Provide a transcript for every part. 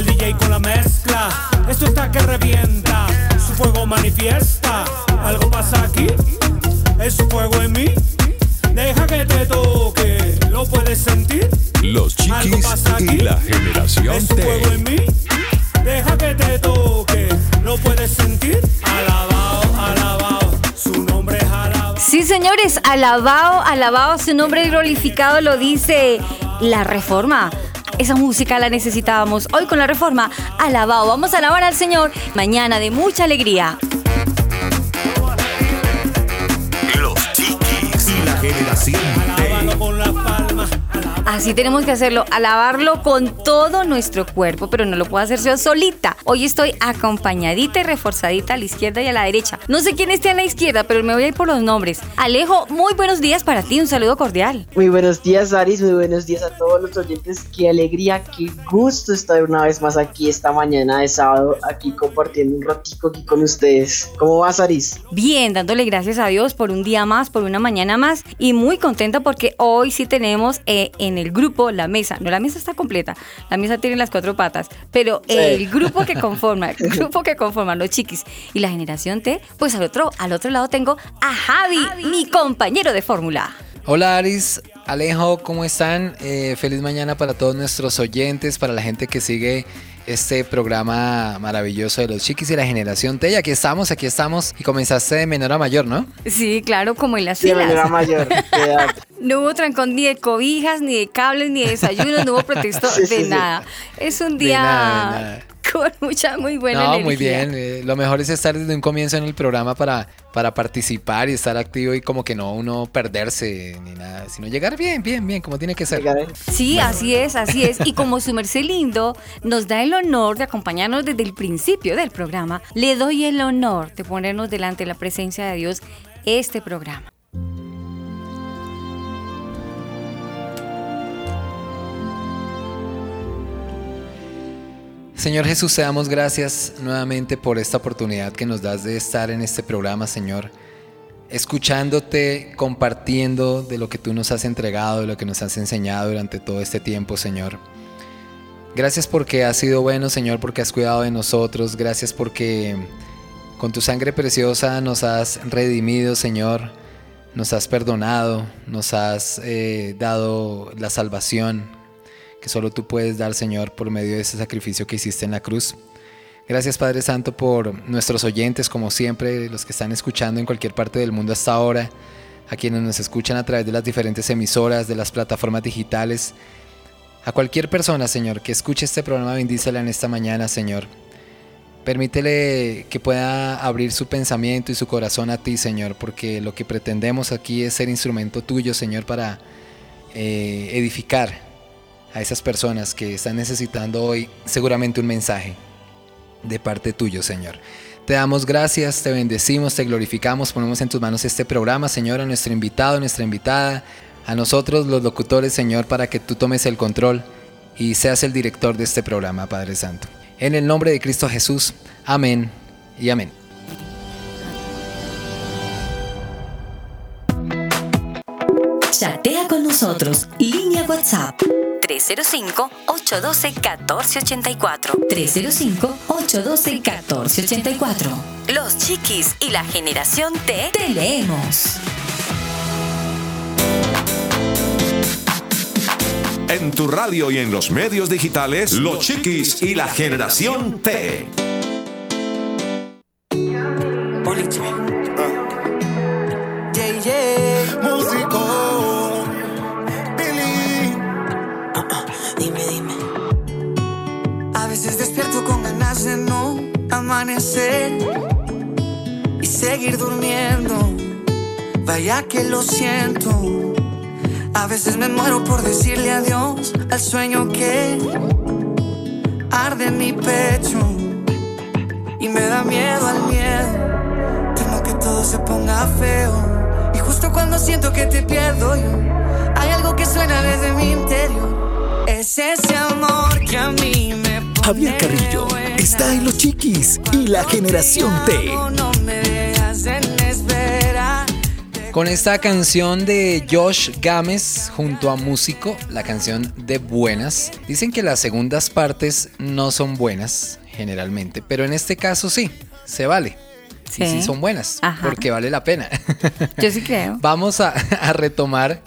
El DJ con la mezcla, esto está que revienta. Su fuego manifiesta, algo pasa aquí, es su fuego en mí. Deja que te toque, lo puedes sentir. Los chiquis y la generación es su fuego en mí. Deja que te toque, lo puedes sentir. Alabao, alabao, su nombre es Sí, señores, alabado, alabado su nombre glorificado lo dice la reforma. Esa música la necesitábamos. Hoy con la reforma, alabado. Vamos a alabar al Señor. Mañana de mucha alegría. Los chiquis y la generación Así tenemos que hacerlo, alabarlo con todo nuestro cuerpo, pero no lo puedo hacer yo solita. Hoy estoy acompañadita y reforzadita a la izquierda y a la derecha. No sé quién esté a la izquierda, pero me voy a ir por los nombres. Alejo, muy buenos días para ti, un saludo cordial. Muy buenos días, Aris, muy buenos días a todos los oyentes. Qué alegría, qué gusto estar una vez más aquí esta mañana de sábado, aquí compartiendo un ratico aquí con ustedes. ¿Cómo vas, Aris? Bien, dándole gracias a Dios por un día más, por una mañana más y muy contenta porque hoy sí tenemos eh, en el grupo, la mesa, no la mesa está completa, la mesa tiene las cuatro patas, pero el grupo que conforma, el grupo que conforma los chiquis y la generación T, pues al otro, al otro lado tengo a Javi, mi compañero de fórmula. Hola Aris, Alejo, ¿cómo están? Eh, feliz mañana para todos nuestros oyentes, para la gente que sigue este programa maravilloso de los chiquis y la generación T. Y aquí estamos, aquí estamos. Y comenzaste de menor a mayor, ¿no? Sí, claro, como en las sí, menor a mayor. no hubo trancón ni de cobijas, ni de cables, ni de desayunos, no hubo protesto de nada. Es un día con mucha, muy buena no, muy bien. Eh, lo mejor es estar desde un comienzo en el programa para, para participar y estar activo y como que no uno perderse ni nada, sino llegar bien, bien, bien, como tiene que ser. Sí, así es, así es. Y como su merced lindo nos da el honor de acompañarnos desde el principio del programa, le doy el honor de ponernos delante de la presencia de Dios este programa. Señor Jesús, te damos gracias nuevamente por esta oportunidad que nos das de estar en este programa, Señor, escuchándote, compartiendo de lo que tú nos has entregado, de lo que nos has enseñado durante todo este tiempo, Señor. Gracias porque has sido bueno, Señor, porque has cuidado de nosotros. Gracias porque con tu sangre preciosa nos has redimido, Señor. Nos has perdonado, nos has eh, dado la salvación que solo tú puedes dar, Señor, por medio de ese sacrificio que hiciste en la cruz. Gracias Padre Santo por nuestros oyentes, como siempre, los que están escuchando en cualquier parte del mundo hasta ahora, a quienes nos escuchan a través de las diferentes emisoras, de las plataformas digitales, a cualquier persona, Señor, que escuche este programa, bendícela en esta mañana, Señor. Permítele que pueda abrir su pensamiento y su corazón a ti, Señor, porque lo que pretendemos aquí es ser instrumento tuyo, Señor, para eh, edificar a esas personas que están necesitando hoy seguramente un mensaje de parte tuyo, Señor. Te damos gracias, te bendecimos, te glorificamos, ponemos en tus manos este programa, Señor, a nuestro invitado, a nuestra invitada, a nosotros los locutores, Señor, para que tú tomes el control y seas el director de este programa, Padre Santo. En el nombre de Cristo Jesús, amén y amén. Chatea con nosotros, línea WhatsApp 305-812-1484. 305-812-1484. Los chiquis y la generación T te leemos. En tu radio y en los medios digitales, Los chiquis y la generación T. y seguir durmiendo. Vaya que lo siento. A veces me muero por decirle adiós al sueño que arde en mi pecho. Y me da miedo al miedo. Temo que todo se ponga feo. Y justo cuando siento que te pierdo yo, hay algo que suena desde mi interior. Es ese amor que a mí me Javier Carrillo está en Los Chiquis y la generación T. No me dejas en espera. Con esta canción de Josh Games junto a Músico, la canción de Buenas, dicen que las segundas partes no son buenas generalmente, pero en este caso sí, se vale. Sí, Sí. sí son buenas, Ajá. porque vale la pena. Yo sí creo. Vamos a, a retomar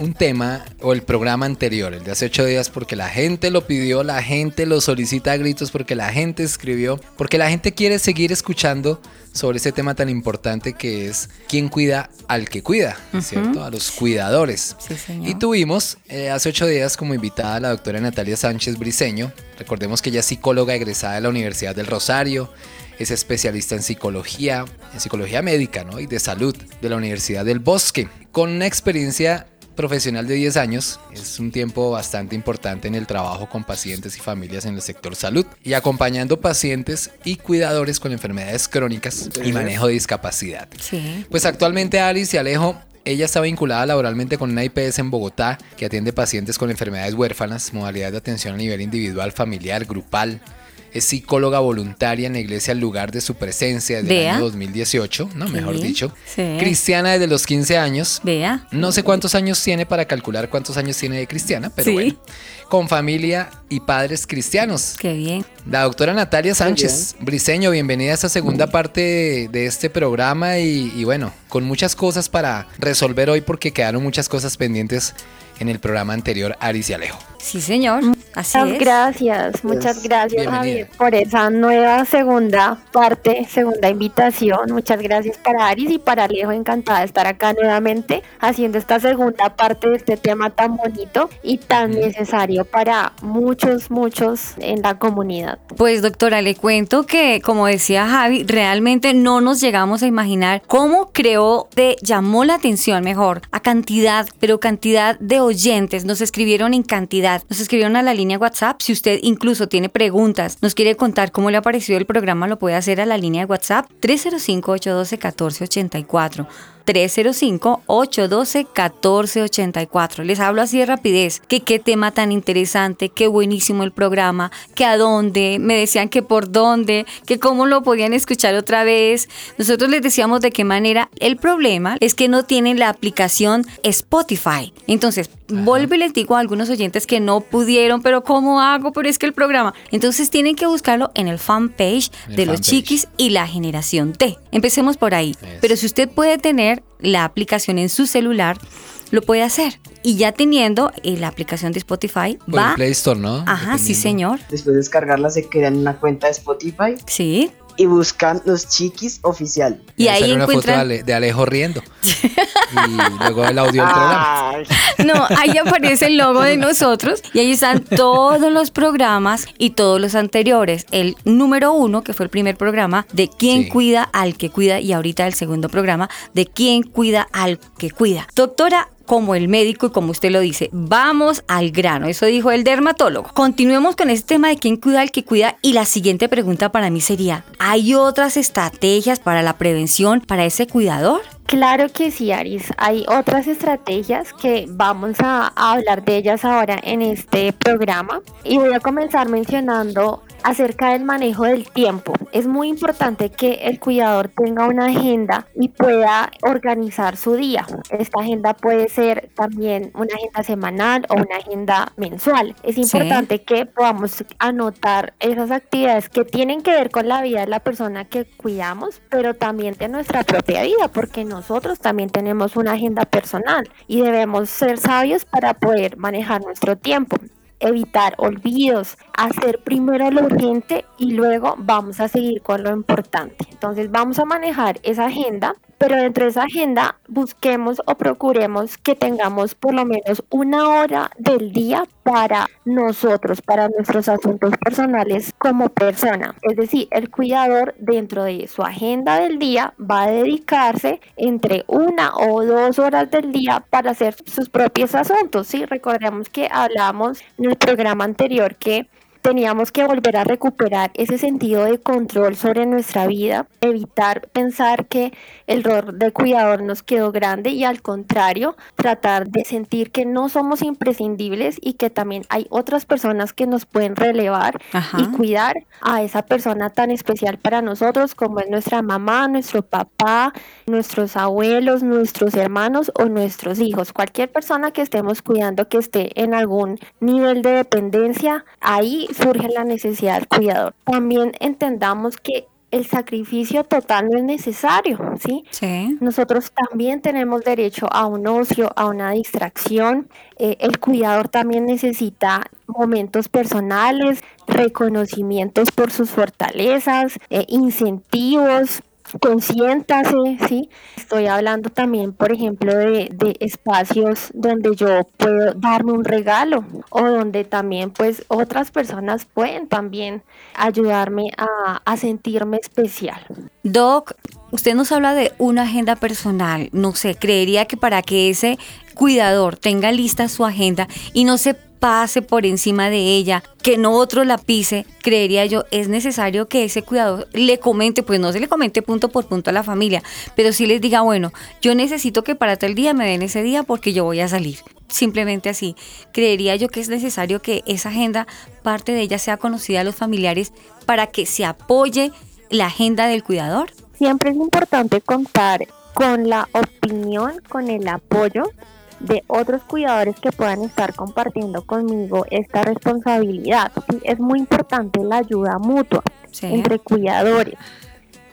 un tema o el programa anterior, el de hace ocho días, porque la gente lo pidió, la gente lo solicita a gritos, porque la gente escribió, porque la gente quiere seguir escuchando sobre ese tema tan importante que es quién cuida al que cuida, ¿cierto? A los cuidadores. Sí, señor. Y tuvimos eh, hace ocho días como invitada a la doctora Natalia Sánchez Briseño. Recordemos que ella es psicóloga egresada de la Universidad del Rosario, es especialista en psicología, en psicología médica ¿no? y de salud de la Universidad del Bosque, con una experiencia profesional de 10 años. Es un tiempo bastante importante en el trabajo con pacientes y familias en el sector salud y acompañando pacientes y cuidadores con enfermedades crónicas y manejo de discapacidad. Sí. Pues actualmente Alice y Alejo, ella está vinculada laboralmente con una IPS en Bogotá que atiende pacientes con enfermedades huérfanas, modalidad de atención a nivel individual, familiar, grupal. Es psicóloga voluntaria en la iglesia al lugar de su presencia desde el año 2018, ¿no? Mejor bien. dicho. Sí. Cristiana desde los 15 años. Vea. No sé cuántos años tiene para calcular cuántos años tiene de cristiana, pero Sí. bueno. Con familia y padres cristianos. Qué bien. La doctora Natalia Sánchez Briseño, bienvenida a esta segunda parte de, de este programa y, y bueno, con muchas cosas para resolver hoy porque quedaron muchas cosas pendientes en el programa anterior, Aris y Alejo. Sí, señor. Así Muchas es. gracias, muchas gracias Bienvenida. Javier por esa nueva segunda parte, segunda invitación. Muchas gracias para Aris y para Alejo, encantada de estar acá nuevamente haciendo esta segunda parte de este tema tan bonito y tan necesario para muchos, muchos en la comunidad. Pues doctora, le cuento que, como decía Javi, realmente no nos llegamos a imaginar cómo creó, de, llamó la atención mejor a cantidad, pero cantidad de oyentes. Nos escribieron en cantidad, nos escribieron a la línea WhatsApp. Si usted incluso tiene preguntas, nos quiere contar cómo le ha parecido el programa, lo puede hacer a la línea de WhatsApp 305-812-1484. 305-812-1484. Les hablo así de rapidez, que qué tema tan interesante, qué buenísimo el programa, que a dónde, me decían que por dónde, que cómo lo podían escuchar otra vez. Nosotros les decíamos de qué manera. El problema es que no tienen la aplicación Spotify. Entonces, vuelvo y les digo a algunos oyentes que no pudieron, pero ¿cómo hago? Pero es que el programa. Entonces tienen que buscarlo en el fanpage En el de los chiquis y la generación T. Empecemos por ahí. Pero si usted puede tener la aplicación en su celular, lo puede hacer. Y ya teniendo eh, la aplicación de Spotify, Por va. el Play Store, ¿no? Ajá, sí, señor. Después de descargarla se crean una cuenta de Spotify Sí. Y buscan los chiquis oficial. Y ahí salir una foto de, encuentran. Ale- de Alejo riendo. y luego el audio del programa. No, ahí aparece el logo de nosotros y ahí están todos los programas y todos los anteriores. El número uno, que fue el primer programa, de quién Sí. cuida al que cuida, y ahorita el segundo programa, de quién cuida al que cuida. Doctora, como el médico y como usted lo dice, vamos al grano. Eso dijo el dermatólogo. Continuemos con este tema de quién cuida al que cuida y la siguiente pregunta para mí sería, ¿hay otras estrategias para la prevención para ese cuidador? Claro que sí, Aris. Hay otras estrategias que vamos a, a hablar de ellas ahora en este programa y voy a comenzar mencionando acerca del manejo del tiempo. Es muy importante que el cuidador tenga una agenda y pueda organizar su día. Esta agenda puede ser también una agenda semanal o una agenda mensual. Es Sí. importante que podamos anotar esas actividades que tienen que ver con la vida de la persona que cuidamos, pero también de nuestra propia vida, porque nosotros también tenemos una agenda personal y debemos ser sabios para poder manejar nuestro tiempo evitar olvidos, hacer primero lo urgente y luego vamos a seguir con lo importante. Entonces vamos a manejar esa agenda pero dentro de esa agenda busquemos o procuremos que tengamos por lo menos una hora del día para nosotros, para nuestros asuntos personales como persona. Es decir, el cuidador dentro de su agenda del día va a dedicarse entre una o dos horas del día para hacer sus propios asuntos. Sí, recordemos que hablamos en el programa anterior que teníamos que volver a recuperar ese sentido de control sobre nuestra vida, evitar pensar que el rol de cuidador nos quedó grande y al contrario, tratar de sentir que no somos imprescindibles y que también hay otras personas que nos pueden relevar y cuidar a esa persona tan especial para nosotros como es nuestra mamá, nuestro papá, nuestros abuelos, nuestros hermanos o nuestros hijos. Cualquier persona que estemos cuidando que esté en algún nivel de dependencia, ahí surge la necesidad del cuidador. También entendamos que el sacrificio total no es necesario, ¿sí? Sí. Nosotros también tenemos derecho a un ocio, a una distracción. Eh, el cuidador también necesita momentos personales, reconocimientos por sus fortalezas, eh, incentivos, consiéntase, ¿sí? Estoy hablando también, por ejemplo, de, de, espacios donde yo puedo darme un regalo o donde también pues otras personas pueden también ayudarme a, a sentirme especial. Doc, usted nos habla de una agenda personal, no sé, creería que para que ese cuidador tenga lista su agenda y no se pase por encima de ella, que no otro la pise, creería yo, es necesario que ese cuidador le comente, pues no se le comente punto por punto a la familia, pero sí les diga, bueno, yo necesito que para tal día me den ese día porque yo voy a salir. Simplemente así. Creería yo que es necesario que esa agenda, parte de ella, sea conocida a los familiares para que se apoye la agenda del cuidador. Siempre es importante contar con la opinión, con el apoyo de otros cuidadores que puedan estar compartiendo conmigo esta responsabilidad. Es muy importante la ayuda mutua entre cuidadores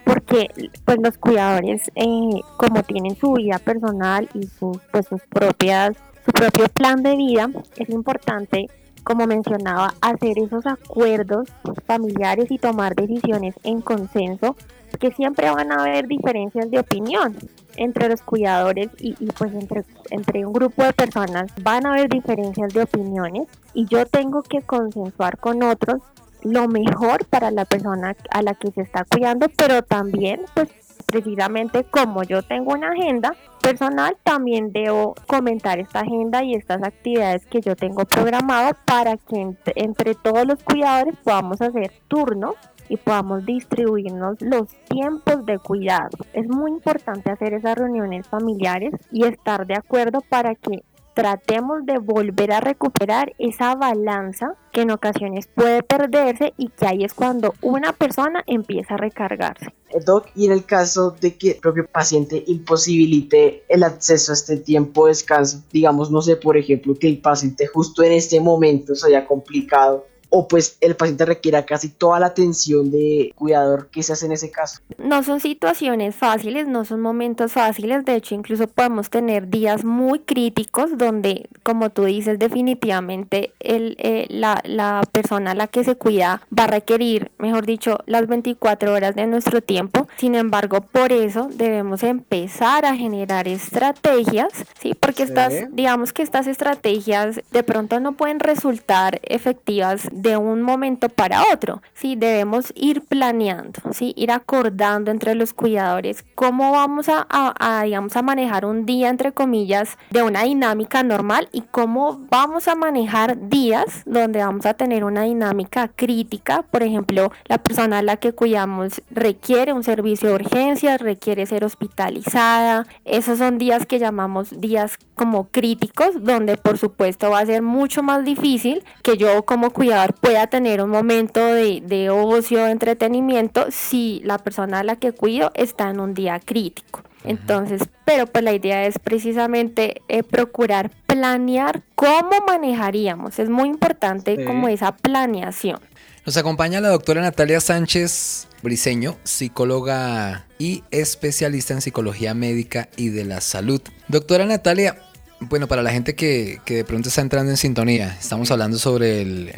porque pues los cuidadores eh, como tienen su vida personal y sus pues, sus propias su propio plan de vida es importante como mencionaba hacer esos acuerdos familiares y tomar decisiones en consenso que siempre van a haber diferencias de opinión entre los cuidadores y, pues entre, entre un grupo de personas van a haber diferencias de opiniones y yo tengo que consensuar con otros lo mejor para la persona a la que se está cuidando, pero también pues precisamente como yo tengo una agenda personal, también debo comentar esta agenda y estas actividades que yo tengo programado para que entre todos los cuidadores podamos hacer turnos y podamos distribuirnos los tiempos de cuidado. Es muy importante hacer esas reuniones familiares y estar de acuerdo para que tratemos de volver a recuperar esa balanza que en ocasiones puede perderse y que ahí es cuando una persona empieza a recargarse. Eh, Doc, y en el caso de que el propio paciente imposibilite el acceso a este tiempo de descanso, digamos, no sé, por ejemplo, que el paciente justo en este momento se haya complicado o pues el paciente requiera casi toda la atención de cuidador que se hace en ese caso. No son situaciones fáciles, no son momentos fáciles, de hecho incluso podemos tener días muy críticos donde, como tú dices, definitivamente el, eh, la, la persona a la que se cuida va a requerir, mejor dicho, las 24 horas de nuestro tiempo. Sin embargo, por eso debemos empezar a generar estrategias, ¿sí? Porque estas, digamos que estas estrategias de pronto no pueden resultar efectivas de un momento para otro. Sí, debemos ir planeando, sí, ir acordando entre los cuidadores cómo vamos a, a, a manejar un día, entre comillas, de una dinámica normal y cómo vamos a manejar días donde vamos a tener una dinámica crítica. Por ejemplo, la persona a la que cuidamos requiere un servicio de urgencias, requiere ser hospitalizada. Esos son días que llamamos días como críticos, donde por supuesto va a ser mucho más difícil que yo como cuidador pueda tener un momento de, de ocio, de entretenimiento, si la persona a la que cuido está en un día crítico. Entonces, pero pues la idea es precisamente eh, procurar planear cómo manejaríamos. Es muy importante como esa planeación. Nos acompaña la doctora Natalia Sánchez Briseño, psicóloga y especialista en psicología médica y de la salud. Doctora Natalia, bueno, para la gente que, que de pronto está entrando en sintonía, estamos hablando sobre el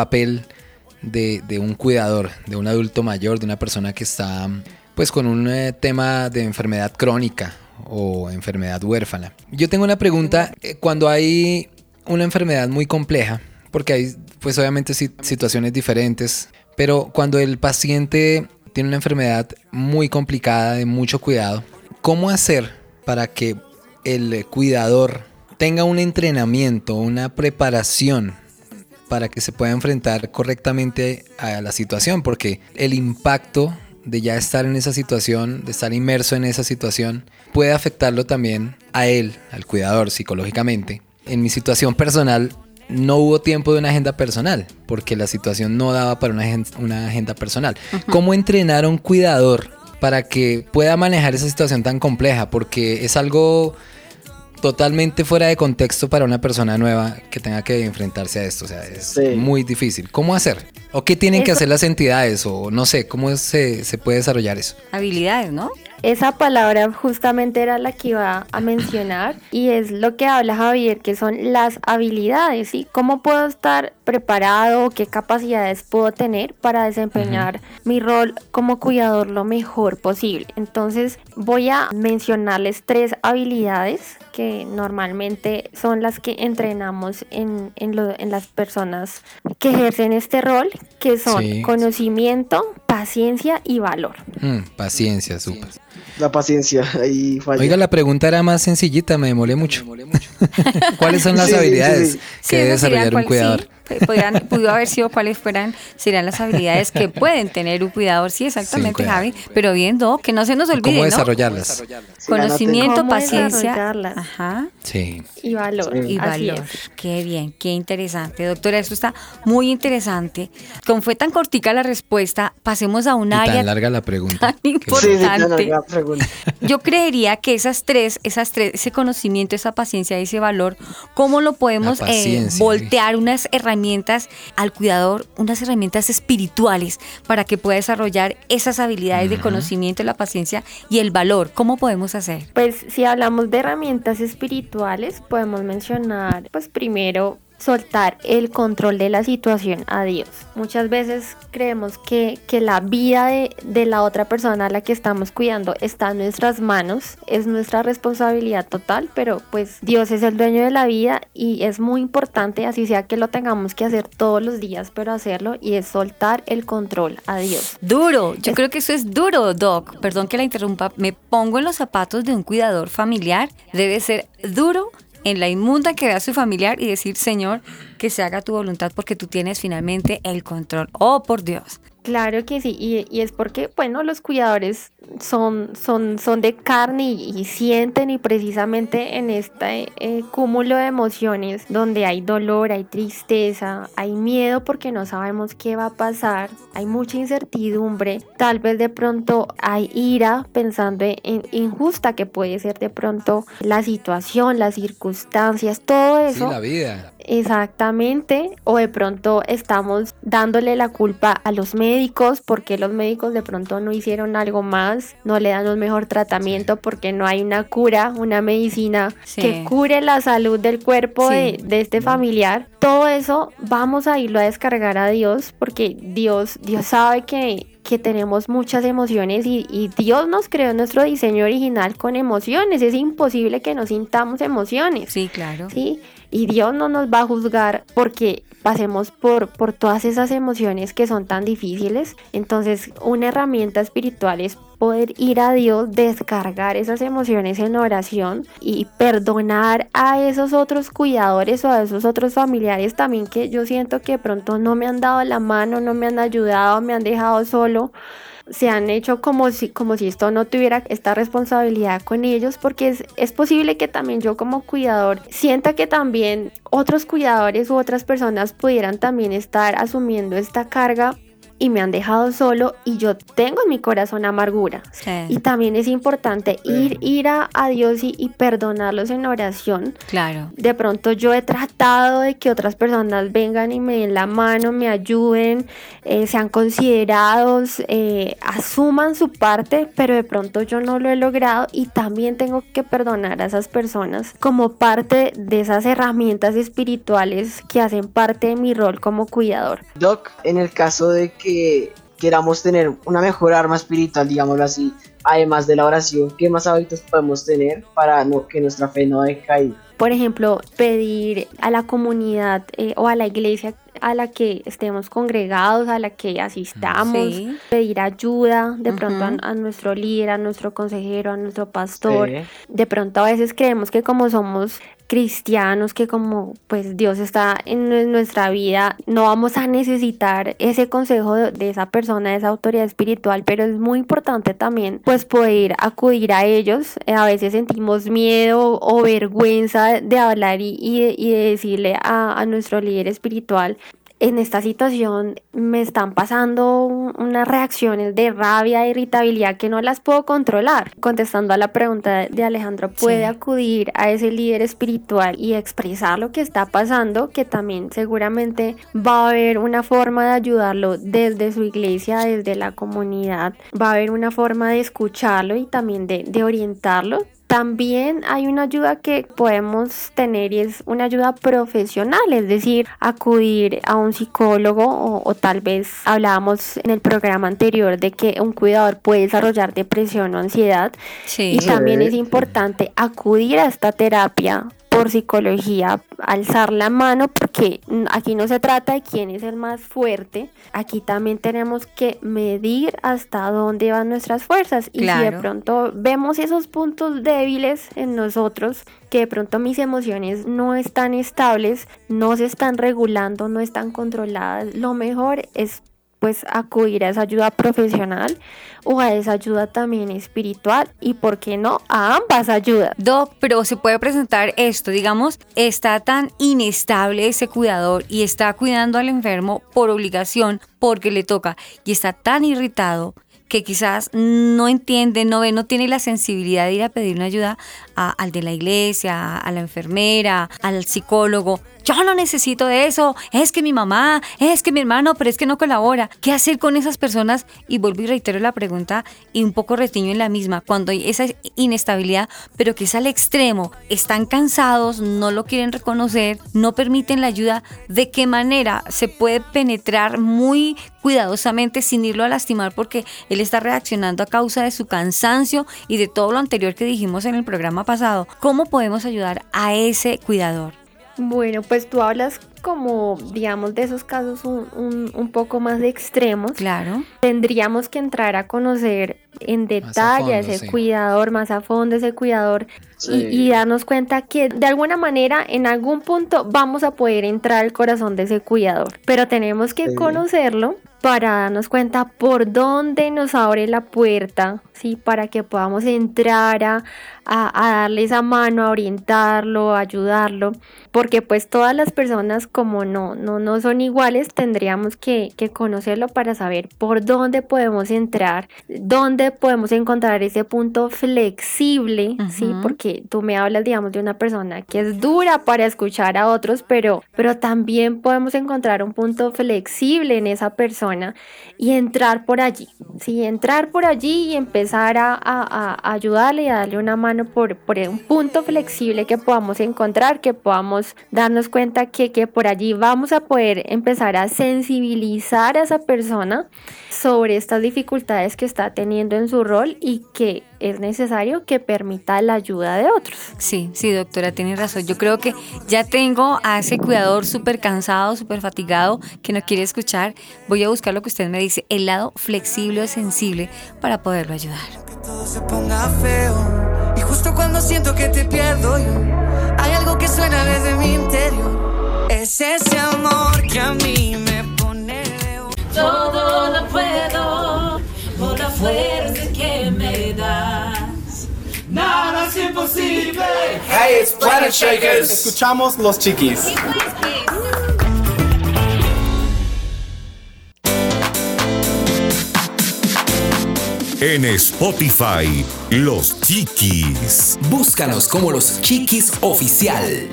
papel de, un cuidador, de un adulto mayor, de una persona que está pues con un eh, tema de enfermedad crónica o enfermedad huérfana. Yo tengo una pregunta, eh, cuando hay una enfermedad muy compleja, porque hay pues obviamente situaciones diferentes, pero cuando el paciente tiene una enfermedad muy complicada, de mucho cuidado, ¿cómo hacer para que el cuidador tenga un entrenamiento, una preparación para que se pueda enfrentar correctamente a la situación? Porque el impacto de ya estar en esa situación, de estar inmerso en esa situación, puede afectarlo también a él, al cuidador, psicológicamente. En mi situación personal, no hubo tiempo de una agenda personal, porque la situación no daba para una, agenda, personal. ¿Cómo entrenar a un cuidador para que pueda manejar esa situación tan compleja? Porque es algo totalmente fuera de contexto para una persona nueva que tenga que enfrentarse a esto. O sea, es muy difícil. ¿Cómo hacer? ¿O qué tienen que hacer las entidades? O no sé, ¿cómo se, se puede desarrollar eso? Habilidades, ¿no? Esa palabra justamente era la que iba a mencionar y es lo que habla Javier, que son las habilidades, ¿sí? ¿Cómo puedo estar preparado? ¿Qué capacidades puedo tener para desempeñar mi rol como cuidador lo mejor posible? Entonces voy a mencionarles tres habilidades que normalmente son las que entrenamos en, en, las personas que ejercen este rol, que son conocimiento, paciencia y valor. Mm, paciencia, súper. La paciencia, ahí falla. Oiga, la pregunta era más sencillita, me demolé mucho. ¿Cuáles son las habilidades que debe desarrollar un cuidador? Podrían, pudo haber sido cuáles fueran, serían las habilidades que pueden tener un cuidador. Sí, exactamente, Javi. Pero viendo que no se nos olvide. ¿Cómo desarrollarlas? Conocimiento, paciencia. Ajá. Sí. Y valor. Y valor. Qué bien, qué interesante. Doctora, esto está muy interesante. Como fue tan cortica la respuesta, pasemos a un área. Tan larga la pregunta. Tan importante. Yo creería que esas tres, esas tres, ese conocimiento, esa paciencia, ese valor, ¿cómo lo podemos eh, voltear unas herramientas? Al cuidador, unas herramientas espirituales para que pueda desarrollar esas habilidades de conocimiento, la paciencia y el valor. ¿Cómo podemos hacer? Pues si hablamos de herramientas espirituales, podemos mencionar, pues primero soltar el control de la situación a Dios. Muchas veces creemos que, que la vida de, de, la otra persona a la que estamos cuidando está en nuestras manos, es nuestra responsabilidad total, pero pues Dios es el dueño de la vida y es muy importante, así sea que lo tengamos que hacer todos los días, pero hacerlo y es soltar el control a Dios. Duro, yo creo que eso es duro, Doc. Perdón que la interrumpa, me pongo en los zapatos de un cuidador familiar, debe ser duro en la inmunda que vea su familiar y decir, Señor, que se haga tu voluntad porque tú tienes finalmente el control. Oh, por Dios. Claro que sí, y, es porque, bueno, los cuidadores son, son, son de carne y, sienten y precisamente en este eh, cúmulo de emociones donde hay dolor, hay tristeza, hay miedo porque no sabemos qué va a pasar, hay mucha incertidumbre, tal vez de pronto hay ira pensando en injusta que puede ser de pronto la situación, las circunstancias, todo eso. Sí, la vida. Exactamente, o de pronto estamos dándole la culpa a los médicos porque los médicos de pronto no hicieron algo más, no le dan un mejor tratamiento porque no hay una cura, una medicina que cure la salud del cuerpo de, este familiar. Todo eso vamos a irlo a descargar a Dios porque Dios, Dios sabe que que tenemos muchas emociones y, y, Dios nos creó nuestro diseño original con emociones. Es imposible que no sintamos emociones. Sí, claro. Sí, y Dios no nos va a juzgar porque pasemos por, por todas esas emociones que son tan difíciles. Entonces, una herramienta espiritual es poder ir a Dios, descargar esas emociones en oración y perdonar a esos otros cuidadores o a esos otros familiares también que yo siento que de pronto no me han dado la mano, no me han ayudado, me han dejado solo se han hecho como si, como si esto no tuviera esta responsabilidad con ellos, porque es, es posible que también yo como cuidador sienta que también otros cuidadores u otras personas pudieran también estar asumiendo esta carga y me han dejado solo y yo tengo en mi corazón amargura. Y también es importante ir, ir a, Dios y, perdonarlos en oración. Claro. De pronto yo he tratado de que otras personas vengan y me den la mano, me ayuden, eh, sean considerados, eh, asuman su parte, pero de pronto yo no lo he logrado y también tengo que perdonar a esas personas como parte de esas herramientas espirituales que hacen parte de mi rol como cuidador. Doc, en el caso de que queramos tener una mejor arma espiritual, digámoslo así, además de la oración, ¿qué más hábitos podemos tener para no, que nuestra fe no decaiga? Por ejemplo, pedir a la comunidad eh, o a la iglesia a la que estemos congregados, a la que asistamos, Sí. pedir ayuda de pronto a, nuestro líder, a nuestro consejero, a nuestro pastor. De pronto a veces creemos que como somos cristianos, que como pues Dios está en nue- nuestra vida, no vamos a necesitar ese consejo de, esa persona, de esa autoridad espiritual, pero es muy importante también pues poder acudir a ellos. Eh, A veces sentimos miedo o vergüenza de hablar y, y y de decirle a nuestro líder espiritual en esta situación me están pasando un- unas reacciones de rabia e irritabilidad que no las puedo controlar. Contestando a la pregunta de Alejandro, puede Sí. acudir a ese líder espiritual y expresar lo que está pasando, que también seguramente va a haber una forma de ayudarlo desde su iglesia, desde la comunidad, va a haber una forma de escucharlo y también de, de orientarlo. También hay una ayuda que podemos tener y es una ayuda profesional, es decir, acudir a un psicólogo o, o tal vez hablábamos en el programa anterior de que un cuidador puede desarrollar depresión o ansiedad Sí. y también es importante acudir a esta terapia por psicología, alzar la mano, porque aquí no se trata de quién es el más fuerte, aquí también tenemos que medir hasta dónde van nuestras fuerzas. Y si de pronto vemos esos puntos débiles en nosotros, que de pronto mis emociones no están estables, no se están regulando, no están controladas, lo mejor es pues acudir a esa ayuda profesional o a esa ayuda también espiritual y por qué no a ambas ayudas. Doc, pero se puede presentar esto, digamos, está tan inestable ese cuidador y está cuidando al enfermo por obligación, porque le toca, y está tan irritado que quizás no entiende, no ve, no tiene la sensibilidad de ir a pedir una ayuda al de la iglesia, a la enfermera, al psicólogo. Yo no necesito de eso, es que mi mamá, es que mi hermano, pero es que no colabora. ¿Qué hacer con esas personas? Y vuelvo y reitero la pregunta y un poco retiño en la misma, cuando hay esa inestabilidad, pero que es al extremo, están cansados, no lo quieren reconocer, no permiten la ayuda, ¿de qué manera se puede penetrar muy cuidadosamente sin irlo a lastimar porque él está reaccionando a causa de su cansancio y de todo lo anterior que dijimos en el programa pasado? ¿Cómo podemos ayudar a ese cuidador? Bueno, pues tú hablas como, digamos, de esos casos un, un- un poco más extremos. Claro. Tendríamos que entrar a conocer en detalle a fondo, ese sí. cuidador, más a fondo ese cuidador Sí. y, y darnos cuenta que de alguna manera en algún punto vamos a poder entrar al corazón de ese cuidador, pero tenemos que Sí. conocerlo para darnos cuenta por dónde nos abre la puerta, ¿sí? Para que podamos entrar a, a- a darle esa mano, a orientarlo, a ayudarlo, porque pues todas las personas como no, no, no son iguales, tendríamos que, que conocerlo para saber por dónde podemos entrar, dónde podemos encontrar ese punto flexible, ¿sí? Porque tú me hablas, digamos, de una persona que es dura para escuchar a otros, pero, pero también podemos encontrar un punto flexible en esa persona y entrar por allí, ¿sí? Entrar por allí y empezar a, a- a ayudarle y a darle una mano por, por un punto flexible que podamos encontrar, que podamos darnos cuenta que, que por allí vamos a poder empezar a sensibilizar a esa persona sobre estas dificultades que está teniendo en su rol y que es necesario que permita la ayuda de otros. Sí, sí, doctora, tiene razón. Yo creo que ya tengo a ese cuidador súper cansado, súper fatigado, que no quiere escuchar. Voy a buscar lo que usted me dice, el lado flexible o sensible para poderlo ayudar. Todo se ponga feo. Y justo cuando siento que te pierdo yo, hay algo que suena desde mi interior. Es ese amor que a mí me pone Todo lo puedo por la fuerza que me das. Nada es imposible. Hey, it's Planet Shakers. Escuchamos los chiquis. En Spotify, Los Chiquis. Búscanos como los Chiquis Oficial.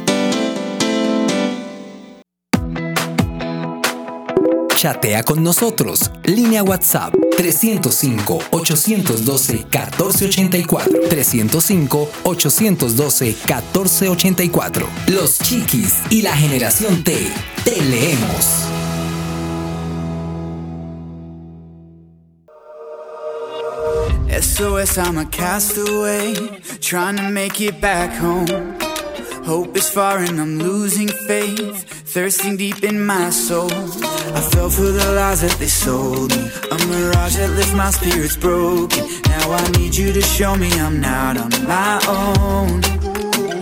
Chatea con nosotros. Línea WhatsApp 305-812-1484. 305-812-1484. Los Chiquis y la generación T. Te leemos. SOS, I'm a castaway, trying to make it back home. Hope is far and I'm losing faith, thirsting deep in my soul. I fell for the lies that they sold me, a mirage that left my spirits broken. Now I need you to show me I'm not on my own.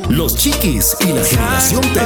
Los Chiquis y la generación T.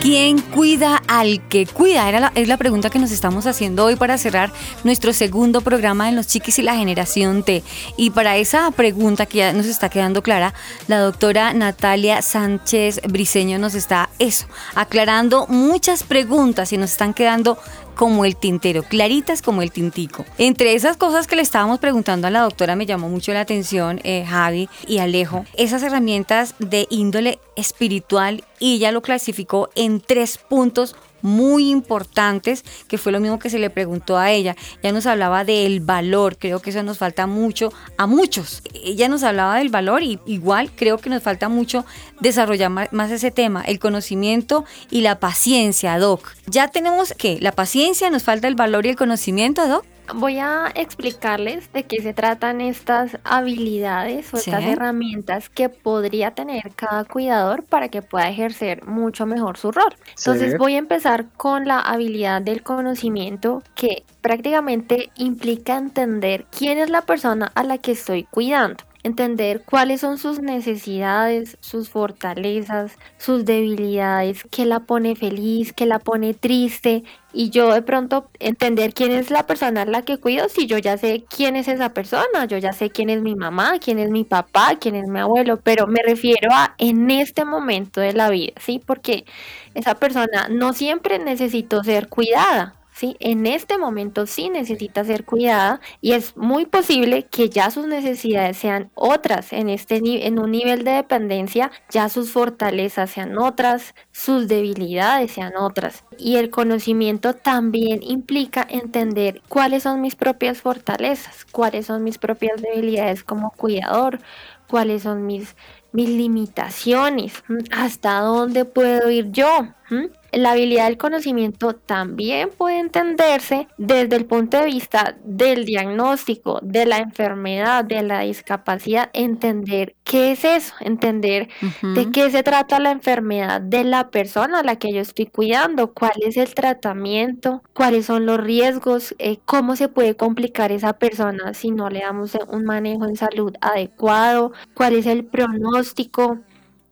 ¿Quién cuida al que cuida? Era es la pregunta que nos estamos haciendo hoy para cerrar nuestro segundo programa en Los Chiquis y la Generación T. Y para esa pregunta que ya nos está quedando clara, la doctora Natalia Sánchez Briseño nos está eso, aclarando muchas preguntas y nos están quedando como el tintero, claritas como el tintico. Entre esas cosas que le estábamos preguntando a la doctora me llamó mucho la atención, eh, Javi y Alejo, esas herramientas de índole espiritual y ella lo clasificó en tres puntos muy importantes, que fue lo mismo que se le preguntó a ella. Ya nos hablaba del valor, creo que eso nos falta mucho a muchos. Ella nos hablaba del valor y igual creo que nos falta mucho desarrollar más ese tema, el conocimiento y la paciencia, Doc. Ya tenemos que la paciencia, nos falta el valor y el conocimiento, Doc. Voy a explicarles de qué se tratan estas habilidades o Sí. estas herramientas que podría tener cada cuidador para que pueda ejercer mucho mejor su rol. Entonces voy a empezar con la habilidad del conocimiento que prácticamente implica entender quién es la persona a la que estoy cuidando. Entender cuáles son sus necesidades, sus fortalezas, sus debilidades, qué la pone feliz, qué la pone triste, y yo de pronto entender quién es la persona a la que cuido si yo ya sé quién es esa persona, yo ya sé quién es mi mamá, quién es mi papá, quién es mi abuelo, pero me refiero a en este momento de la vida, ¿sí? Porque esa persona no siempre necesitó ser cuidada. ¿Sí? En este momento sí necesita ser cuidada y es muy posible que ya sus necesidades sean otras en este en un nivel de dependencia, ya sus fortalezas sean otras, sus debilidades sean otras. Y el conocimiento también implica entender cuáles son mis propias fortalezas, cuáles son mis propias debilidades como cuidador, cuáles son mis mis limitaciones, ¿m? hasta dónde puedo ir yo. ¿m? La habilidad del conocimiento también puede entenderse desde el punto de vista del diagnóstico, de la enfermedad, de la discapacidad, entender qué es eso, entender de qué se trata la enfermedad de la persona a la que yo estoy cuidando, cuál es el tratamiento, cuáles son los riesgos, eh, cómo se puede complicar esa persona si no le damos un manejo en salud adecuado, cuál es el pronóstico.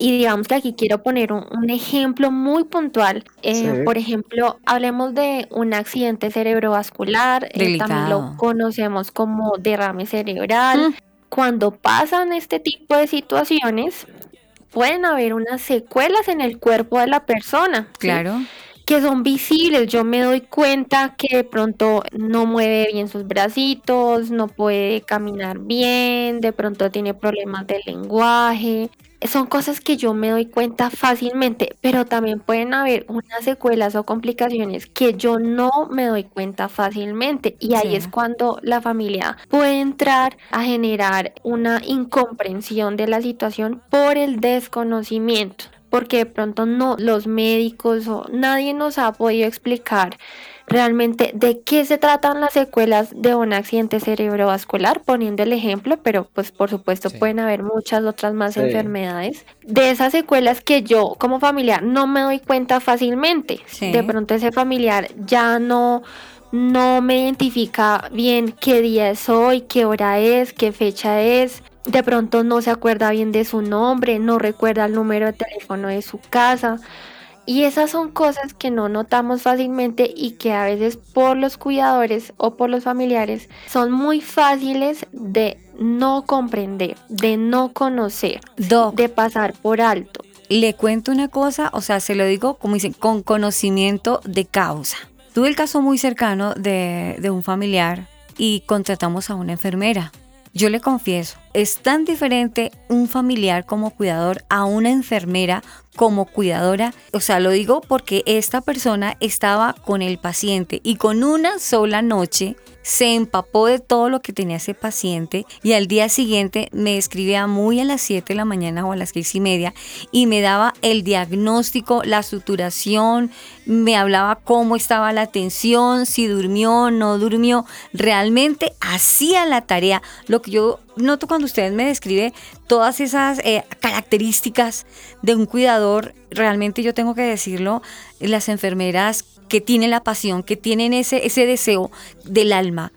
Y digamos que aquí quiero poner un, un ejemplo muy puntual. Eh, Sí. Por ejemplo, hablemos de un accidente cerebrovascular, eh, también lo conocemos como derrame cerebral. Cuando pasan este tipo de situaciones, pueden haber unas secuelas en el cuerpo de la persona. ¿sí? Claro. que son visibles. Yo me doy cuenta que de pronto no mueve bien sus bracitos, no puede caminar bien, de pronto tiene problemas de lenguaje. Son cosas que yo me doy cuenta fácilmente, pero también pueden haber unas secuelas o complicaciones que yo no me doy cuenta fácilmente. Y ahí Sí. es cuando la familia puede entrar a generar una incomprensión de la situación por el desconocimiento porque de pronto no los médicos o nadie nos ha podido explicar realmente de qué se tratan las secuelas de un accidente cerebrovascular, poniendo el ejemplo, pero pues por supuesto pueden haber muchas otras más Sí. enfermedades. De esas secuelas que yo como familiar no me doy cuenta fácilmente. Sí. De pronto ese familiar ya no no me identifica bien qué día es hoy, qué hora es, qué fecha es. De pronto no se acuerda bien de su nombre, no recuerda el número de teléfono de su casa. Y esas son cosas que no notamos fácilmente y que a veces por los cuidadores o por los familiares son muy fáciles de no comprender, de no conocer, de pasar por alto. Le cuento una cosa, o sea, se lo digo como dicen, con conocimiento de causa. Tuve el caso muy cercano de, de un familiar y contratamos a una enfermera. Yo le confieso, es tan diferente un familiar como cuidador a una enfermera como cuidadora. O sea, lo digo porque esta persona estaba con el paciente y con una sola noche se empapó de todo lo que tenía ese paciente y al día siguiente me escribía muy a las 7 de la mañana o a las 6 y media y me daba el diagnóstico, la suturación, me hablaba cómo estaba la atención, si durmió, no durmió. Realmente hacía la tarea. Lo que yo noto cuando usted me describe todas esas eh, características de un cuidador, realmente yo tengo que decirlo, las enfermeras que tienen la pasión, que tienen ese, ese deseo del alma,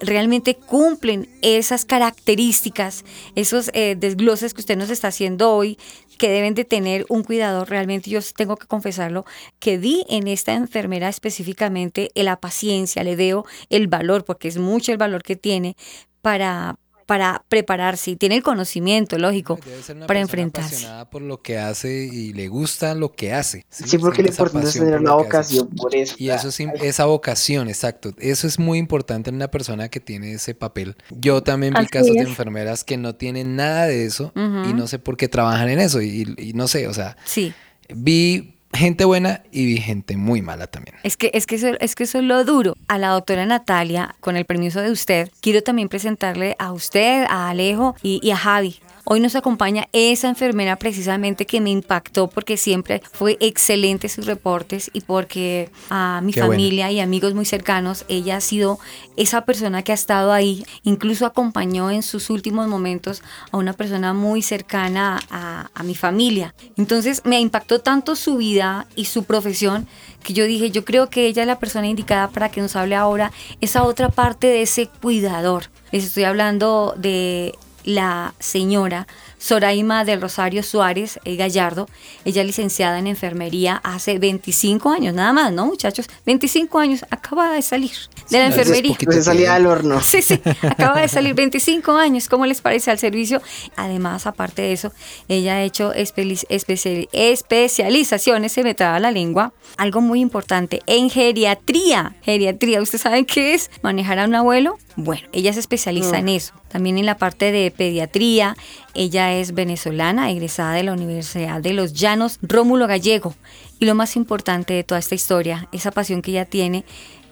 realmente cumplen esas características, esos eh, desgloses que usted nos está haciendo hoy, que deben de tener un cuidador. Realmente yo tengo que confesarlo, que di en esta enfermera específicamente la paciencia, le debo el valor, porque es mucho el valor que tiene para, para prepararse y tiene el conocimiento, lógico, para enfrentarse. apasionada por lo que hace y le gusta lo que hace. Sí, porque lo importante es tener la vocación por eso. Y eso es esa vocación, exacto. Eso es muy importante en una persona que tiene ese papel. Yo también vi casos de enfermeras que no tienen nada de eso y no sé por qué trabajan en eso y, y no sé, o sea, sí. vi gente buena y vi gente muy mala también. Es que, es, que eso, es que eso es lo duro. A la doctora Natalia, con el permiso de usted, quiero también presentarle a usted, a Alejo y, y a Javi, Hoy nos acompaña esa enfermera precisamente que me impactó porque siempre fue excelente sus reportes y porque a mi familia y amigos muy cercanos, ella ha sido esa persona que ha estado ahí, incluso acompañó en sus últimos momentos a una persona muy cercana a, a mi familia. Entonces me impactó tanto su vida y su profesión que yo dije, yo creo que ella es la persona indicada para que nos hable ahora esa otra parte de ese cuidador. Les estoy hablando de la señora Soraima del Rosario Suárez eh, Gallardo. Ella licenciada en enfermería hace 25 años, nada más, ¿no, muchachos? 25 años, acaba de salir de la enfermería. Se salía del horno. Sí, sí, acaba de salir 25 años. ¿Cómo les parece al servicio? Además, aparte de eso, ella ha hecho especializaciones, se me traba la lengua, algo muy importante, en geriatría. Geriatría, ¿ustedes saben qué es? Manejar a un abuelo. Bueno, ella se especializa en eso. También en la parte de pediatría, ella es venezolana, egresada de la Universidad de los Llanos, Rómulo Gallego. Y lo más importante de toda esta historia, esa pasión que ella tiene,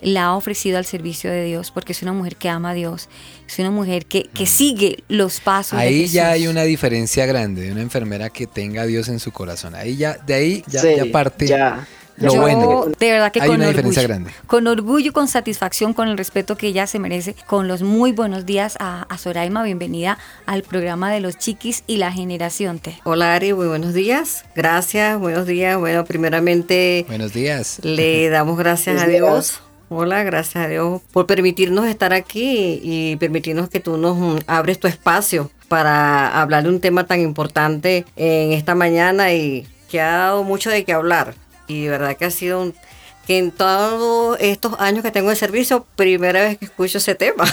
la ha ofrecido al servicio de Dios, porque es una mujer que ama a Dios, es una mujer que, que sigue los pasos. Ahí de Jesús. ya hay una diferencia grande de una enfermera que tenga a Dios en su corazón. Ahí ya, de ahí ya, ya parte. Ya. Lo Yo, bueno. de verdad que Hay con una orgullo, diferencia grande. con orgullo, con satisfacción, con el respeto que ella se merece, con los muy buenos días a, a Soraima, bienvenida al programa de los chiquis y la generación T. Hola Ari, muy buenos días. Gracias, buenos días. Bueno, primeramente Buenos días. le damos gracias a días. Hola, gracias a Dios por permitirnos estar aquí y permitirnos que tú nos mm, abres tu espacio para hablar de un tema tan importante en esta mañana y que ha dado mucho de qué hablar. Y de verdad que ha sido un que en todos estos años que tengo de servicio, primera vez que escucho ese tema.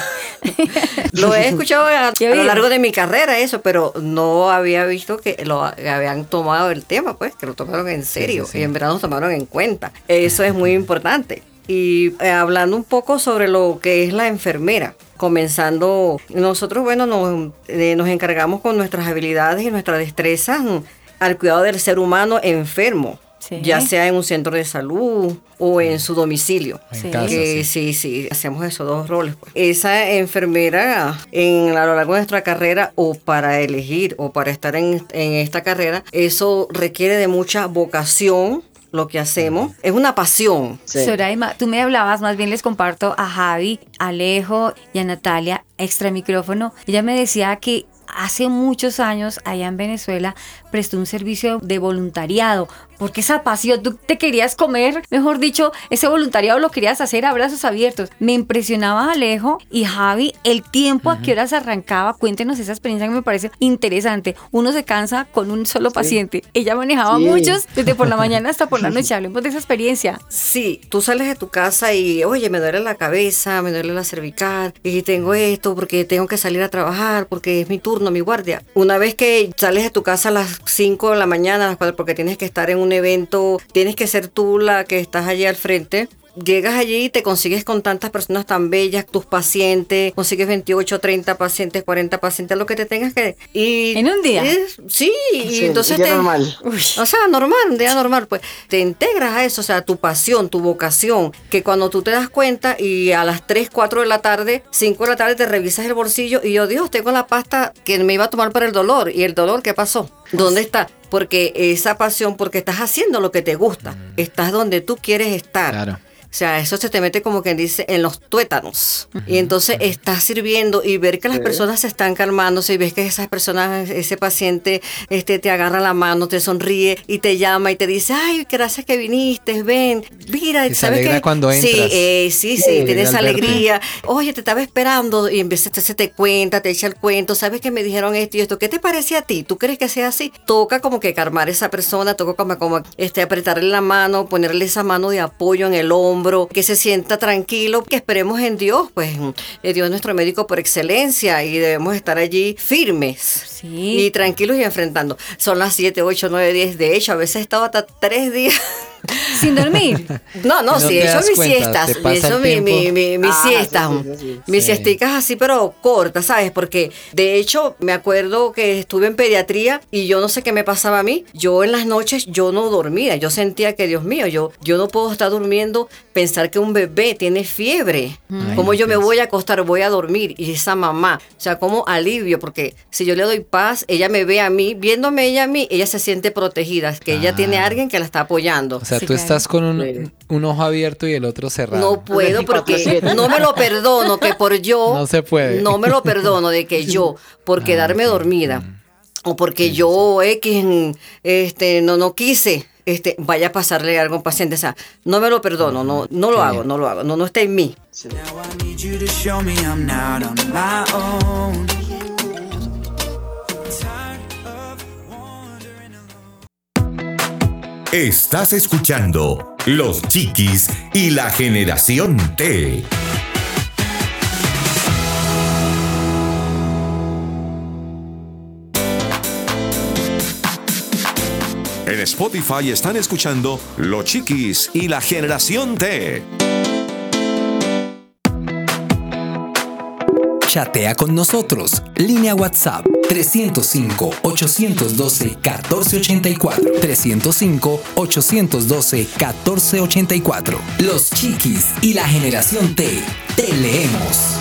lo he escuchado a, a lo largo de mi carrera, eso, pero no había visto que lo habían tomado el tema, pues, que lo tomaron en serio sí, sí. y en verdad nos tomaron en cuenta. Eso es muy importante. Y eh, hablando un poco sobre lo que es la enfermera, comenzando, nosotros, bueno, nos, eh, nos encargamos con nuestras habilidades y nuestras destrezas mm, al cuidado del ser humano enfermo, Sí. ya sea en un centro de salud o en su domicilio. En Sí. casa, Que sí. sí, sí, hacemos esos dos roles. pues. Esa enfermera en, a lo largo de nuestra carrera o para elegir o para estar en, en esta carrera, eso requiere de mucha vocación, lo que hacemos. Es una pasión. Sí. Soraima, tú me hablabas, más bien les comparto a Javi, a Alejo y a Natalia, extra micrófono. Ella me decía que hace muchos años allá en Venezuela prestó un servicio de voluntariado, porque esa pasión, tú te querías comer, mejor dicho, ese voluntariado lo querías hacer a brazos abiertos. Me impresionaba Alejo y Javi el tiempo a qué horas arrancaba. Cuéntenos esa experiencia que me parece interesante. Uno se cansa con un solo paciente. Ella manejaba Sí. muchos desde por la mañana hasta por la noche. Hablemos de esa experiencia. Sí, tú sales de tu casa y, oye, me duele la cabeza, me duele la cervical, y tengo esto porque tengo que salir a trabajar, porque es mi turno, mi guardia. Una vez que sales de tu casa a las 5 de la mañana, a las 4, porque tienes que estar en un evento, tienes que ser tú la que estás allí al frente, llegas allí y te consigues con tantas personas tan bellas, tus pacientes, consigues 28, 30 pacientes, 40 pacientes, lo que te tengas que... Y, ¿En un día? sí, y Sí, entonces un día te... normal. O sea, normal, un día normal, pues te integras a eso, o sea, tu pasión, tu vocación, que cuando tú te das cuenta y a las 3, 4 de la tarde, 5 de la tarde te revisas el bolsillo y yo, Dios, tengo la pasta que me iba a tomar para el dolor. ¿Y el dolor qué pasó? ¿Dónde está? Porque esa pasión, porque estás haciendo lo que te gusta, estás donde tú quieres estar. Claro. O sea, eso se te mete como quien dice en los tuétanos. Y entonces estás sirviendo y ver que las Sí. personas se están calmándose y ves que esas personas, ese paciente, este, te agarra la mano, te sonríe y te llama y te dice, ay, gracias que viniste, ven, mira, Y ¿sabes qué? cuando Sí, entras. eh, sí, sí, Sí, tienes verte. alegría. Oye, te estaba esperando y empieza, se te cuenta, te echa el cuento, ¿sabes que me dijeron esto y esto? ¿Qué te parece a ti? ¿Tú crees que sea así? Toca como que calmar a esa persona, toca como, como este, apretarle la mano, ponerle esa mano de apoyo en el hombro, que se sienta tranquilo, que esperemos en Dios, pues eh, Dios es nuestro médico por excelencia y debemos estar allí firmes. Sí. Y tranquilos y enfrentando. Son las 7, 8, 9, 10. De hecho, a veces he estado hasta tres días. Sin dormir. No, no, No sí, das mis cuenta, siestas. el mi, mi, tiempo. mi, mis Ah, siestas. sí, sí, sí. Mis siesticas así, pero cortas, ¿sabes? Porque de hecho me acuerdo que estuve en pediatría y yo no sé qué me pasaba a mí. Yo en las noches yo no dormía. Yo sentía que, Dios mío, yo, yo no puedo estar durmiendo, pensar que un bebé tiene fiebre. Ay, ¿Cómo yo me pienso. voy a acostar? Voy a dormir. Y esa mamá, o sea, como alivio, porque si yo le doy paz, ella me ve a mí, viéndome ella a mí, ella se siente protegida, que ella tiene a Ah. alguien que la está apoyando. O sea, Sí, tú claro. estás con un, Sí. un ojo abierto y el otro cerrado. No puedo porque 24/7. no me lo perdono que por yo No se puede. no me lo perdono de que yo por quedarme dormida o porque yo X este no no quise este vaya a pasarle algo a un paciente, o sea, no me lo perdono, no no lo hago, no lo hago, no no está en mí. Now Estás escuchando Los Chiquis y la Generación T. En Spotify están escuchando Los Chiquis y la Generación T. Chatea con nosotros. Línea WhatsApp 305-812-1484. 305-812-1484. Los Chiquis y la generación T. Te leemos.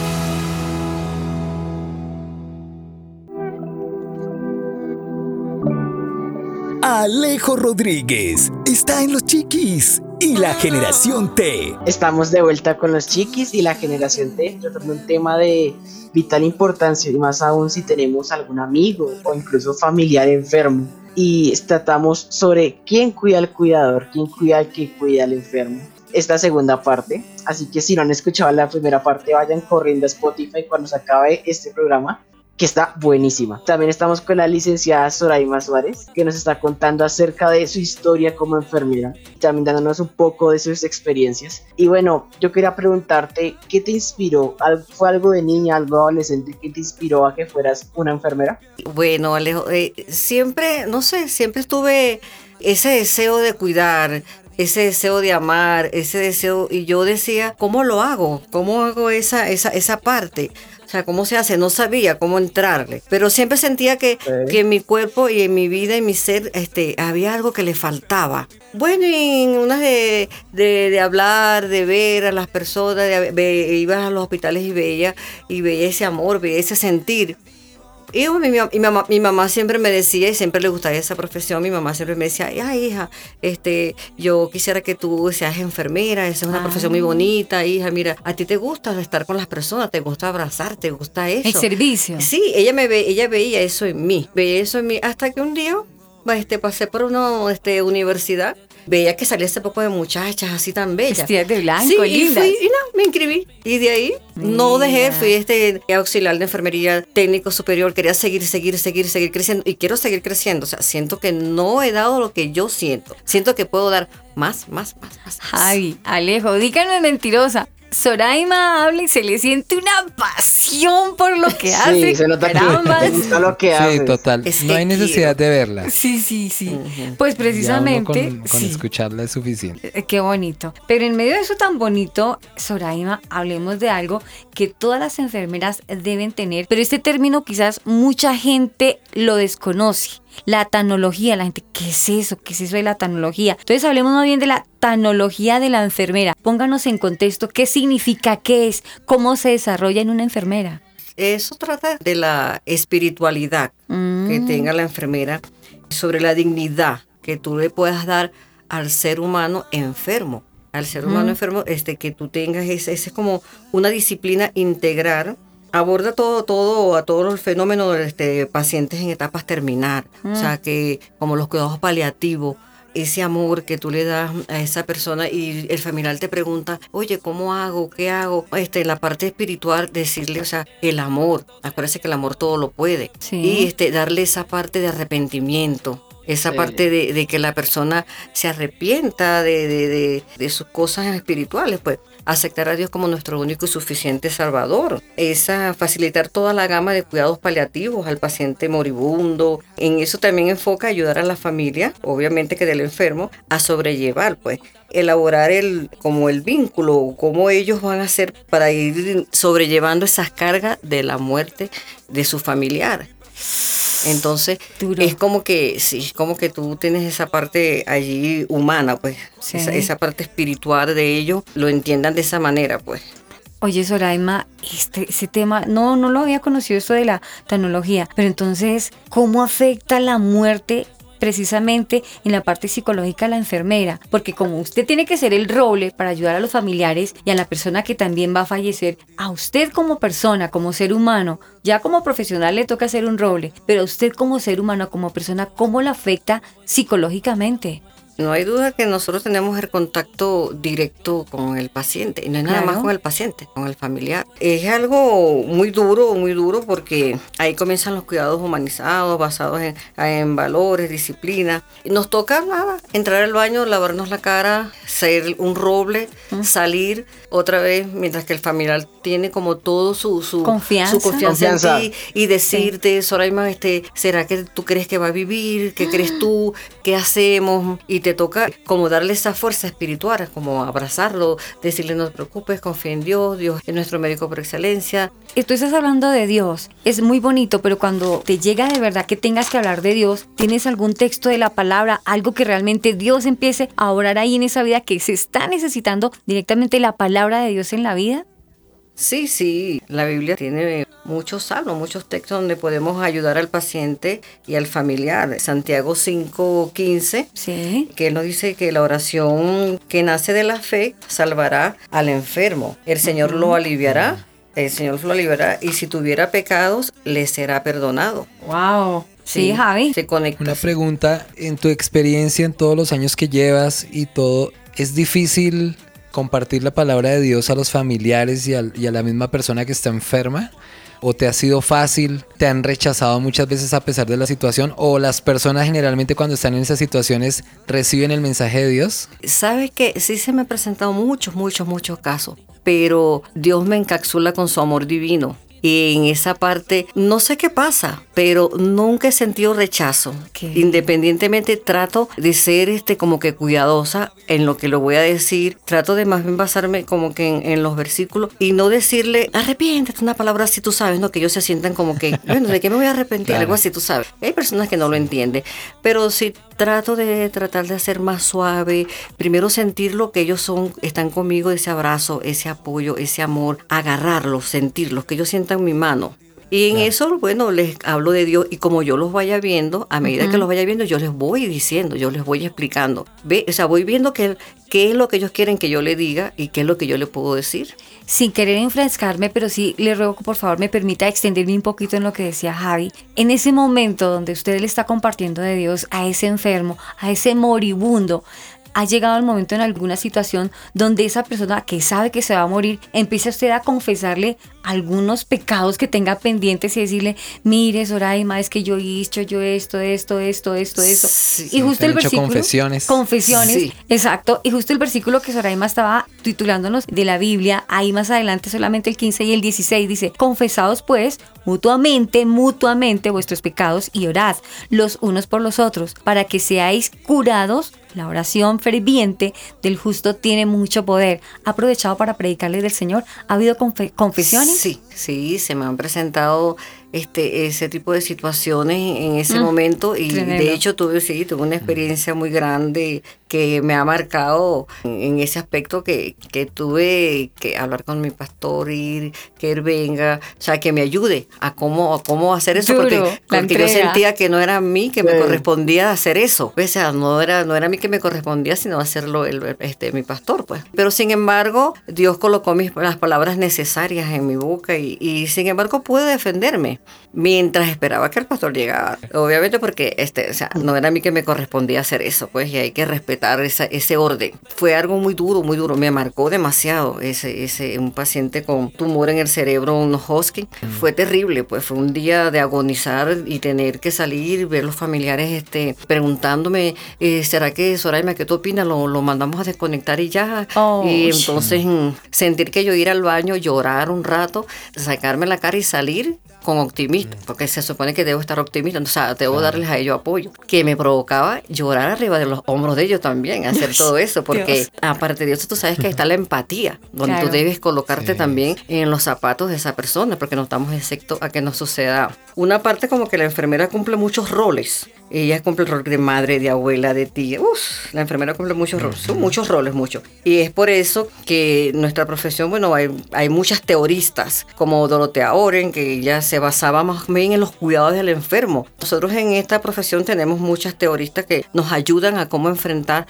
Alejo Rodríguez está en Los Chiquis y la generación T. Estamos de vuelta con los chiquis y la generación T, tratando un tema de vital importancia y más aún si tenemos algún amigo o incluso familiar enfermo. Y tratamos sobre quién cuida al cuidador, quién cuida al que cuida al enfermo. Esta segunda parte, así que si no han escuchado la primera parte, vayan corriendo a Spotify cuando se acabe este programa que está buenísima. También estamos con la licenciada Soraima Suárez, que nos está contando acerca de su historia como enfermera, también dándonos un poco de sus experiencias. Y bueno, yo quería preguntarte, ¿qué te inspiró? ¿Al- ¿Fue algo de niña, algo adolescente que te inspiró a que fueras una enfermera? Bueno, Alejo, eh, siempre, no sé, siempre tuve ese deseo de cuidar, ese deseo de amar, ese deseo, y yo decía, ¿cómo lo hago? ¿Cómo hago esa, esa, esa parte? O sea, ¿cómo se hace? No sabía cómo entrarle. Pero siempre sentía que, que en mi cuerpo y en mi vida, en mi ser, este, había algo que le faltaba. Bueno, y en unas de, de, de hablar, de ver a las personas, de, ve- iba a los hospitales y veía, y veía ese amor, veía ese sentir. Y mi, mi- mamá, mi mamá siempre me decía, y siempre le gustaba esa profesión, mi mamá siempre me decía, ay hija, este, yo quisiera que tú seas enfermera, esa es una Ah. profesión muy bonita, hija, mira, a ti te gusta estar con las personas, te gusta abrazar, te gusta eso. El servicio. Sí, ella me ve, ella veía eso en mí, veía eso en mí, hasta que un día este, pasé por una este, universidad, veía que salía ese poco de muchachas así tan bellas. Vestidas de blanco, sí, y lindas. fui, y no, me inscribí. Y de ahí no dejé, fui este auxiliar de enfermería técnico superior, quería seguir, seguir, seguir, seguir creciendo y quiero seguir creciendo. O sea, siento que no he dado lo que yo siento. Siento que puedo dar más, más, más, más. más. Javi, Alejo, díganme mentirosa. Soraima habla y se le siente una pasión por lo que hace. Sí, se nota que Carambas. te gusta lo que haces. Sí, total. Es No hay que necesidad de verla. Sí, sí, sí. Pues Ya uno precisamente. con, con sí. escucharla es suficiente. Eh, Qué bonito. Pero en medio de eso tan bonito, Soraima, hablemos de algo que todas las enfermeras deben tener. Pero este término quizás mucha gente lo desconoce. La tanología, la gente, ¿qué es eso? ¿Qué es eso de la tanología? Entonces hablemos más bien de la tanología de la enfermera. Pónganos en contexto qué significa, qué es, cómo se desarrolla en una enfermera. Eso trata de la espiritualidad que tenga la enfermera, sobre la dignidad que tú le puedas dar al ser humano enfermo. Al ser humano Mm. enfermo, este, que tú tengas, ese, ese es como una disciplina integral. Aborda todo, todo, a todos los fenómenos de este, pacientes en etapas terminar. O sea, que como los cuidados paliativos, ese amor que tú le das a esa persona y el familiar te pregunta, oye, ¿cómo hago? ¿Qué hago? Este, la parte espiritual, decirle, o sea, el amor. Acuérdese que el amor todo lo puede. Sí. Y este, darle esa parte de arrepentimiento. Esa Sí. parte de, de que la persona se arrepienta de, de- de- de sus cosas espirituales, pues aceptar a Dios como nuestro único y suficiente Salvador. Esa facilitar toda la gama de cuidados paliativos al paciente moribundo. En eso también enfoca ayudar a la familia, obviamente que del enfermo, a sobrellevar, pues elaborar el como el vínculo, cómo ellos van a hacer para ir sobrellevando esas cargas de la muerte de su familiar. Entonces, es como que, sí, como que tú tienes esa parte allí humana, pues, Sí. esa, esa parte espiritual de ellos, lo entiendan de esa manera, pues. Oye, Soraima, este, ese tema, no, no lo había conocido eso de la tecnología, pero entonces, ¿cómo afecta la muerte precisamente en la parte psicológica a la enfermera? Porque como usted tiene que ser el roble para ayudar a los familiares y a la persona que también va a fallecer, a usted como persona, como ser humano, ya como profesional le toca ser un roble, pero a usted como ser humano, como persona, ¿cómo le afecta psicológicamente? No hay duda que nosotros tenemos el contacto directo con el paciente, y no es nada Claro. más con el paciente, con el familiar. Es algo muy duro, muy duro, porque ahí comienzan los cuidados humanizados, basados en, en valores, disciplina. Nos toca nada, entrar al baño, lavarnos la cara, ser un roble, salir otra vez, mientras que el familiar tiene como todo su, su Confianza. su confianza, Confianza. en ti y decirte, Soraima, este, ¿será que tú crees que va a vivir? ¿Qué crees tú? ¿Qué hacemos? Y te toca como darle esa fuerza espiritual, como abrazarlo, decirle no te preocupes, confía en Dios, Dios es nuestro médico por excelencia. Y tú estás hablando de Dios, es muy bonito, pero cuando te llega de verdad que tengas que hablar de Dios, ¿tienes algún texto de la palabra, algo que realmente Dios empiece a orar ahí en esa vida que se está necesitando directamente la palabra de Dios en la vida? Sí, sí, la Biblia tiene muchos salmos, muchos textos donde podemos ayudar al paciente y al familiar. Santiago 5:15, que nos dice que la oración que nace de la fe salvará al enfermo. El Señor lo aliviará, el Señor lo aliviará y si tuviera pecados, le será perdonado. Wow. Sí, Javi. Se conecta. Una pregunta, en tu experiencia, en todos los años que llevas y todo, ¿es difícil compartir la palabra de Dios a los familiares y a la misma persona que está enferma? ¿O te ha sido fácil? ¿Te han rechazado muchas veces a pesar de la situación? ¿O las personas generalmente cuando están en esas situaciones reciben el mensaje de Dios? Sabes que sí se me han presentado muchos, muchos, muchos casos, pero Dios me encapsula con su amor divino. Y en esa parte, no sé qué pasa, pero nunca he sentido rechazo. Independientemente, trato de ser este como que cuidadosa en lo que lo voy a decir. Trato de más bien basarme como que en, en los versículos y no decirle, arrepiéntete, una palabra así, tú sabes, ¿no? Que ellos se sientan como que, bueno, ¿de qué me voy a arrepentir? Claro. Algo así, tú sabes. Hay personas que no lo entienden, pero sí trato de tratar de hacer más suave. Primero sentir lo que ellos son, están conmigo, ese abrazo, ese apoyo, ese amor, agarrarlos, sentirlos, que ellos sientan mi mano. Y en eso, bueno, les hablo de Dios y como yo los vaya viendo, a medida que los vaya viendo, yo les voy diciendo, yo les voy explicando. Ve, o sea, voy viendo qué, qué es lo que ellos quieren que yo le diga y qué es lo que yo le puedo decir. Sin querer enfrescarme, pero sí le ruego que por favor me permita extenderme un poquito en lo que decía Javi. En ese momento donde usted le está compartiendo de Dios a ese enfermo, a ese moribundo, ha llegado el momento en alguna situación donde esa persona que sabe que se va a morir, empieza usted a confesarle algunos pecados que tenga pendientes y decirle, mire Soraima, es que yo he hecho yo esto, esto, esto, esto, esto. y justo el versículo... confesiones. Confesiones, Sí. exacto. Y justo el versículo que Soraima estaba titulándonos de la Biblia, ahí más adelante solamente el 15 y el 16 dice, confesados pues mutuamente, mutuamente vuestros pecados y orad los unos por los otros, para que seáis curados. La oración ferviente del justo tiene mucho poder. ¿Ha aprovechado para predicarle del Señor? ¿Ha habido confe- confesiones? Sí, sí, se me han presentado este ese tipo de situaciones en ese Mm, momento y tremendo. de hecho tuve sí, tuve una experiencia muy grande que me ha marcado en, ese aspecto que, que tuve que hablar con mi pastor y que él venga, o sea, que me ayude a cómo a cómo hacer eso Duro, porque, porque yo sentía que no era a mí que me Sí. correspondía hacer eso, o sea, no era no era a mí que me correspondía, sino hacerlo el, este mi pastor, pues. Pero sin embargo, Dios colocó mis, las palabras necesarias en mi boca y, y sin embargo pude defenderme mientras esperaba que el pastor llegara. Obviamente porque este, o sea, no era a mí que me correspondía hacer eso, pues, y hay que respetar esa- ese orden. Fue algo muy duro, muy duro, me marcó demasiado ese, ese, un paciente con tumor en el cerebro, un Hodgkin. Fue terrible, pues fue un día de agonizar y tener que salir, ver los familiares este, preguntándome, eh, ¿será que Soraima, qué tú opinas? Lo, lo mandamos a desconectar y ya. Oh, y entonces mm, sentir que yo ir al baño, llorar un rato, sacarme la cara y salir con optimismo, porque se supone que debo estar optimista, o sea, debo darles a ellos apoyo, que me provocaba llorar arriba de los hombros de ellos también, hacer todo eso, porque Dios. aparte de eso tú sabes que está la empatía, donde Claro. tú debes colocarte también en los zapatos de esa persona, porque no estamos excepto a que nos suceda. Una parte como que la enfermera cumple muchos roles. Ella cumple el rol de madre, de abuela, de tía. Uf, la enfermera cumple muchos roles, son muchos roles, muchos. Y es por eso que nuestra profesión, bueno, hay, hay muchas teoristas, como Dorotea Oren, que ella se basaba más bien en los cuidados del enfermo. Nosotros en esta profesión tenemos muchas teoristas que nos ayudan a cómo enfrentar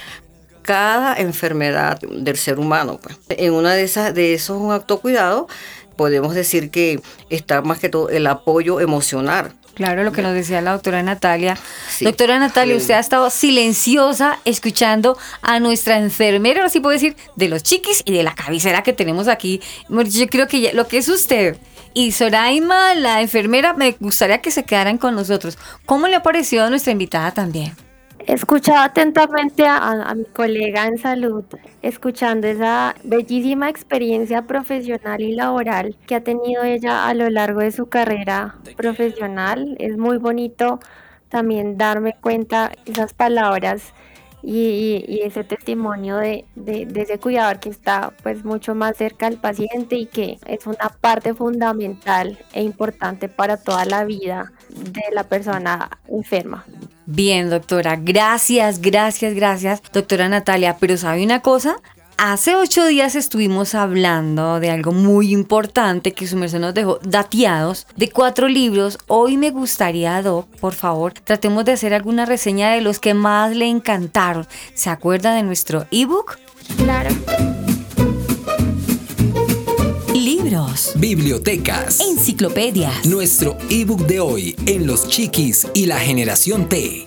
cada enfermedad del ser humano. pues. En una de esas, de esos un autocuidado, podemos decir que está más que todo el apoyo emocional. Claro, lo que nos decía la doctora Natalia. Doctora Natalia, usted ha estado silenciosa escuchando a nuestra enfermera, ahora sí puedo decir, de los chiquis y de la cabecera que tenemos aquí. Yo creo que ya- lo que es usted y Soraima, la enfermera, me gustaría que se quedaran con nosotros. ¿Cómo le ha parecido a nuestra invitada también? He escuchado atentamente a, a mi colega en salud, escuchando esa bellísima experiencia profesional y laboral que ha tenido ella a lo largo de su carrera profesional. Es muy bonito también darme cuenta esas palabras y, y- ese testimonio de, de- de ese cuidador que está pues mucho más cerca al paciente y que es una parte fundamental e importante para toda la vida de la persona enferma. Bien, doctora, gracias, gracias, gracias, doctora Natalia. Pero ¿sabe una cosa? Hace ocho días estuvimos hablando de algo muy importante que su merced nos dejó dateados de cuatro libros. Hoy me gustaría, Doc, por favor, tratemos de hacer alguna reseña de los que más le encantaron. ¿Se acuerda de nuestro ebook? Claro. Libros, bibliotecas, enciclopedias. Nuestro ebook de hoy en Los Chiquis y la Generación T.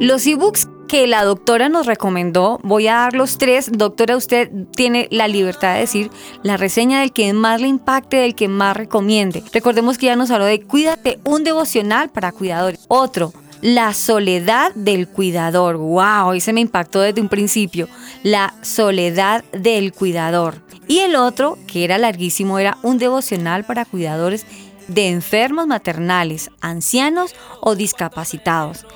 Los ebooks que la doctora nos recomendó, voy a dar los tres. Doctora, usted tiene la libertad de decir la reseña del que más le impacte, del que más recomiende. Recordemos que ya nos habló de Cuídate, un devocional para cuidadores. Otro, La soledad del cuidador. ¡Wow! Ese me impactó desde un principio. La soledad del cuidador. Y el otro, que era larguísimo, era un devocional para cuidadores de enfermos maternales, ancianos o discapacitados.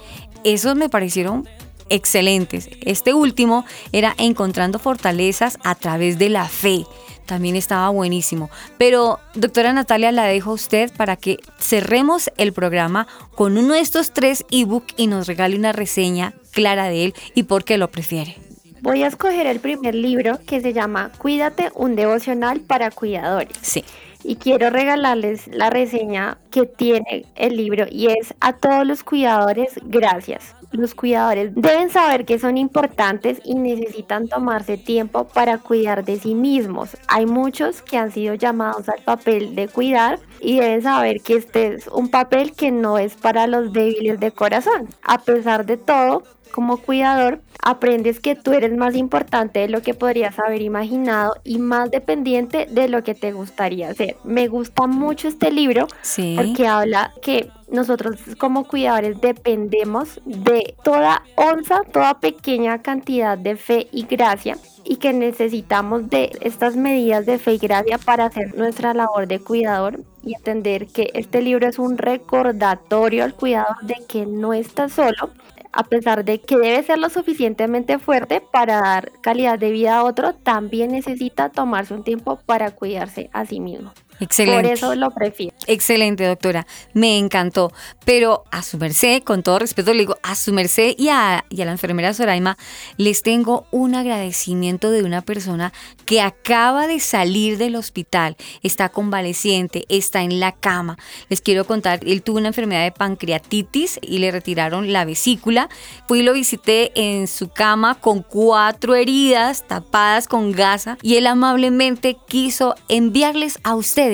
Esos me parecieron excelentes. Este último era Encontrando fortalezas a través de la fe. También estaba buenísimo. Pero, doctora Natalia, la dejo a usted para que cerremos el programa con uno de estos tres ebook y nos regale una reseña clara de él y por qué lo prefiere. Voy a escoger el primer libro que se llama Cuídate, un devocional para cuidadores. Sí. Y quiero regalarles la reseña que tiene el libro y es a todos los cuidadores, gracias. los cuidadores deben saber que son importantes y necesitan tomarse tiempo para cuidar de sí mismos. Hay muchos que han sido llamados al papel de cuidar y deben saber que este es un papel que no es para los débiles de corazón. A pesar de todo, como cuidador, aprendes que tú eres más importante de lo que podrías haber imaginado y más dependiente de lo que te gustaría hacer. Me gusta mucho este libro porque habla que nosotros como cuidadores dependemos de toda onza, toda pequeña cantidad de fe y gracia y que necesitamos de estas medidas de fe y gracia para hacer nuestra labor de cuidador y entender que este libro es un recordatorio al cuidador de que no está solo a pesar de que debe ser lo suficientemente fuerte para dar calidad de vida a otro, también necesita tomarse un tiempo para cuidarse a sí mismo. Excelente. Por eso lo prefiero. Excelente, doctora. Me encantó. Pero a su merced, con todo respeto, le digo, a su merced y a, y a la enfermera Soraima, les tengo un agradecimiento de una persona que acaba de salir del hospital, está convaleciente, está en la cama. Les quiero contar, él tuvo una enfermedad de pancreatitis y le retiraron la vesícula. Fui y lo visité en su cama con cuatro heridas tapadas con gasa y él amablemente quiso enviarles a ustedes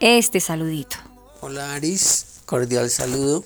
este saludito. Hola Aris, cordial saludo.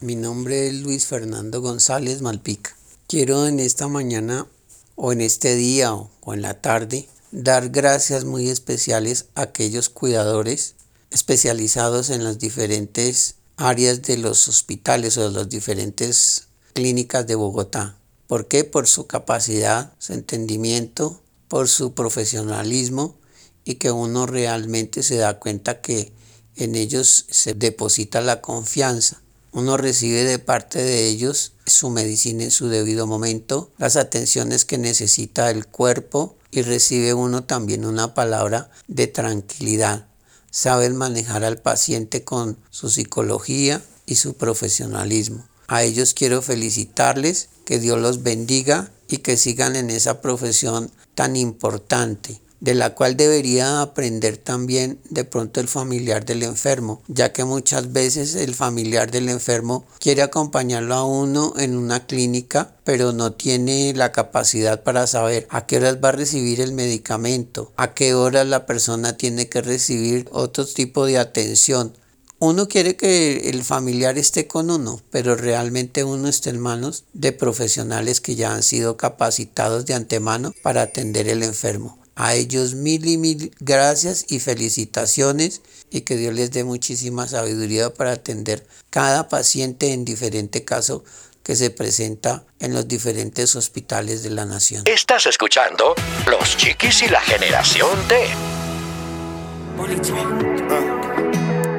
Mi nombre es Luis Fernando González Malpica. Quiero en esta mañana o en este día o en la tarde dar gracias muy especiales a aquellos cuidadores especializados en las diferentes áreas de los hospitales o de las diferentes clínicas de Bogotá. ¿Por qué? Por su capacidad, su entendimiento, por su profesionalismo y que uno realmente se da cuenta que en ellos se deposita la confianza. Uno recibe de parte de ellos su medicina en su debido momento, las atenciones que necesita el cuerpo y recibe uno también una palabra de tranquilidad. Saben manejar al paciente con su psicología y su profesionalismo. A ellos quiero felicitarles, que Dios los bendiga y que sigan en esa profesión tan importante de la cual debería aprender también de pronto el familiar del enfermo, ya que muchas veces el familiar del enfermo quiere acompañarlo a uno en una clínica, pero no tiene la capacidad para saber a qué horas va a recibir el medicamento, a qué horas la persona tiene que recibir otro tipo de atención. Uno quiere que el familiar esté con uno, pero realmente uno está en manos de profesionales que ya han sido capacitados de antemano para atender el enfermo. A ellos mil y mil gracias y felicitaciones y que Dios les dé muchísima sabiduría para atender cada paciente en diferente caso que se presenta en los diferentes hospitales de la nación. Estás escuchando Los Chiquis y la Generación T.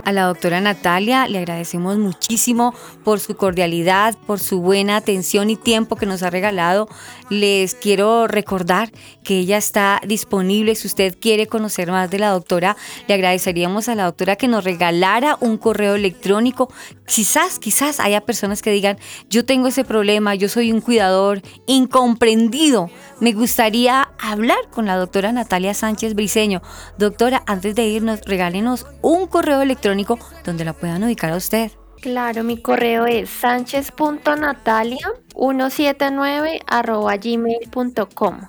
A la doctora Natalia le agradecemos muchísimo por su cordialidad, por su buena atención y tiempo que nos ha regalado. Les quiero recordar que ella está disponible. Si usted quiere conocer más de la doctora, le agradeceríamos a la doctora que nos regalara un correo electrónico. Quizás, quizás haya personas que digan, yo tengo ese problema, yo soy un cuidador incomprendido. Me gustaría hablar con la doctora Natalia Sánchez Briseño. Doctora, antes de irnos, regálenos un correo electrónico donde la puedan ubicar a usted. Claro, mi correo es sánchez.natalia179 arroba gmail.com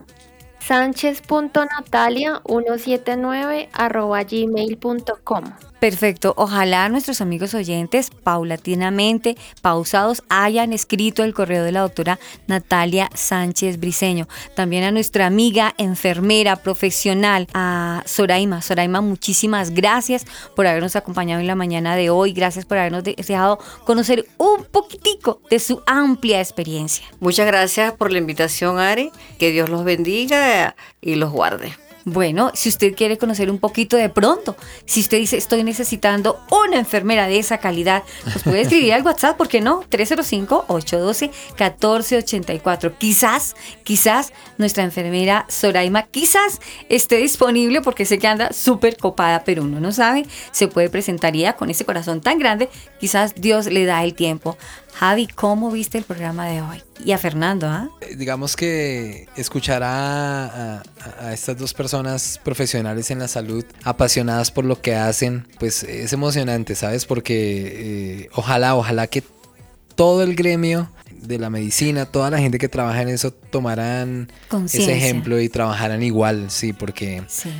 sánchez.natalia179 arroba gmail.com Perfecto. Ojalá nuestros amigos oyentes paulatinamente, pausados, hayan escrito el correo de la doctora Natalia Sánchez Briseño. También a nuestra amiga enfermera profesional, a Soraima. Soraima, muchísimas gracias por habernos acompañado en la mañana de hoy. Gracias por habernos dejado conocer un poquitico de su amplia experiencia. Muchas gracias por la invitación, Ari. Que Dios los bendiga y los guarde. Bueno, si usted quiere conocer un poquito de pronto, si usted dice estoy necesitando una enfermera de esa calidad, pues puede escribir al WhatsApp, ¿por qué no? 305-812-1484. Quizás, quizás nuestra enfermera Soraima, quizás esté disponible porque sé que anda súper copada, pero uno no sabe, se puede presentaría con ese corazón tan grande, quizás Dios le da el tiempo. Javi, ¿cómo viste el programa de hoy? Y a Fernando, ¿ah? Digamos que escuchar a, estas dos personas profesionales en la salud, apasionadas por lo que hacen, pues es emocionante, ¿sabes? Porque eh, ojalá, ojalá que todo el gremio de la medicina, toda la gente que trabaja en eso tomarán ese ejemplo y trabajarán igual, sí, porque Sí.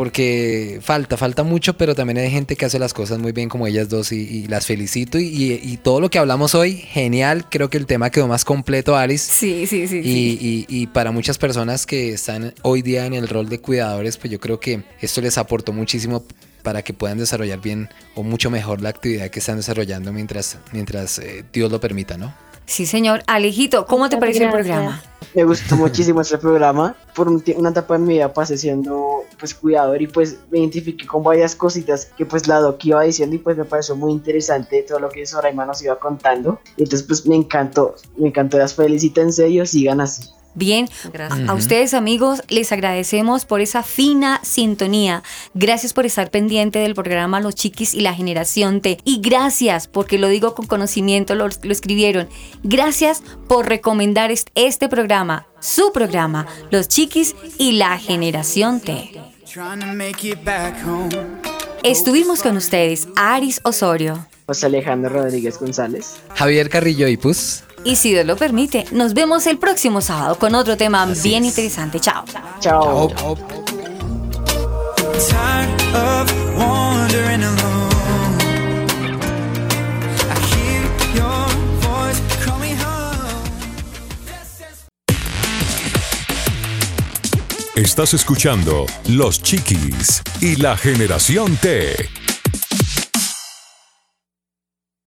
Porque falta, falta mucho, pero también hay gente que hace las cosas muy bien como ellas dos y, y las felicito. Y, y- y todo lo que hablamos hoy, genial. Creo que el tema quedó más completo, Alice. Sí, sí, sí. Y, sí. y- y para muchas personas que están hoy día en el rol de cuidadores, pues yo creo que esto les aportó muchísimo para que puedan desarrollar bien o mucho mejor la actividad que están desarrollando mientras, mientras eh, Dios lo permita, ¿no? Sí, señor. Alejito, ¿cómo te pareció el gracias. programa? Me gustó muchísimo este programa. Por un una etapa de mi vida pasé siendo pues cuidador y pues me identifiqué con varias cositas que pues la doc iba diciendo y pues me pareció muy interesante todo lo que Soraima nos iba contando. Y entonces pues me encantó, me encantó, las felicito en serio, sigan así. Bien, Gracias. a ustedes amigos les agradecemos por esa fina sintonía. Gracias por estar pendiente del programa Los Chiquis y la Generación T. Y gracias, porque lo digo con conocimiento, lo, lo escribieron. Gracias por recomendar est- este programa, su programa, Los Chiquis y la Generación T. Estuvimos con ustedes, Aris Osorio. José Alejandro Rodríguez González. Javier Carrillo y Pus. Y si Dios lo permite, nos vemos el próximo sábado con otro tema bien es. interesante. Chao. Chao. Estás escuchando Los Chiquis y la Generación T.